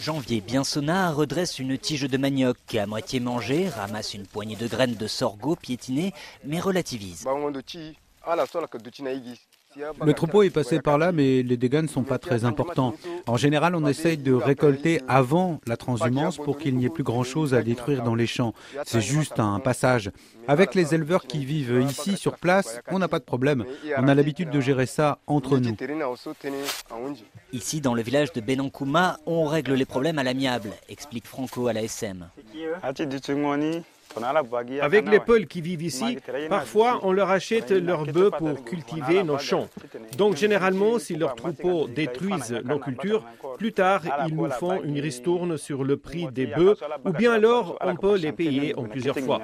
Janvier Biensonna redresse une tige de manioc à moitié mangée, ramasse une poignée de graines de sorgho piétinées, mais relativise. Le troupeau est passé par là, mais les dégâts ne sont pas très importants. En général, on essaye de récolter avant la transhumance pour qu'il n'y ait plus grand-chose à détruire dans les champs. C'est juste un passage. Avec les éleveurs qui vivent ici sur place, on n'a pas de problème. On a l'habitude de gérer ça entre nous. Ici, dans le village de Benankouma, on règle les problèmes à l'amiable, explique Franco à la SM. Avec les Peuls qui vivent ici, parfois on leur achète leurs bœufs pour cultiver nos champs. Donc généralement, si leurs troupeaux détruisent nos cultures, plus tard ils nous font une ristourne sur le prix des bœufs ou bien alors on peut les payer en plusieurs fois.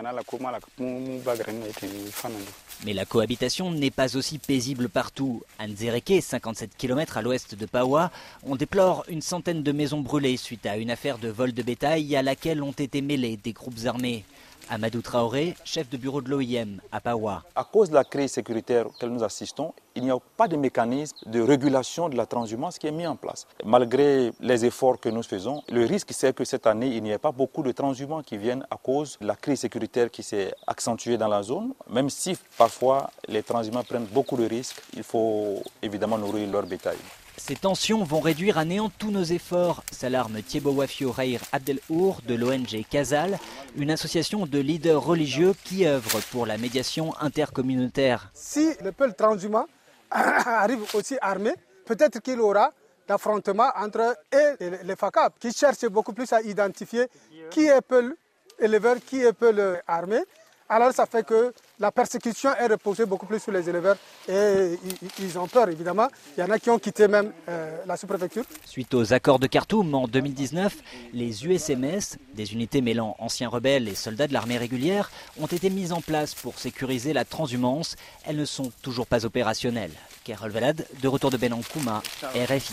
Mais la cohabitation n'est pas aussi paisible partout. À Nzereke, 57 km à l'ouest de Pawa, on déplore une centaine de maisons brûlées suite à une affaire de vol de bétail à laquelle ont été mêlés des groupes armés. Amadou Traoré, chef de bureau de l'OIM à Pawa. À cause de la crise sécuritaire auquel nous assistons, il n'y a pas de mécanisme de régulation de la transhumance qui est mis en place. Malgré les efforts que nous faisons, le risque c'est que cette année, il n'y ait pas beaucoup de transhumants qui viennent à cause de la crise sécuritaire qui s'est accentuée dans la zone. Même si parfois les transhumants prennent beaucoup de risques, il faut évidemment nourrir leur bétail. Ces tensions vont réduire à néant tous nos efforts, s'alarme Thiebo Wafio Rair Abdelour de l'ONG Kazal, une association de leaders religieux qui œuvre pour la médiation intercommunautaire. Si le peuple transhumant arrive aussi armé, peut-être qu'il aura d'affrontements entre et les FACAP, qui cherchent beaucoup plus à identifier qui est peuple éleveur, qui est peuple armé. Alors ça fait que la persécution est reposée beaucoup plus sur les éleveurs et ils ont peur évidemment. Il y en a qui ont quitté même euh, la sous-préfecture. Suite aux accords de Khartoum en 2019, les USMS, des unités mêlant anciens rebelles et soldats de l'armée régulière, ont été mises en place pour sécuriser la transhumance. Elles ne sont toujours pas opérationnelles. Carol Valade, de retour de Benankouma, RFI.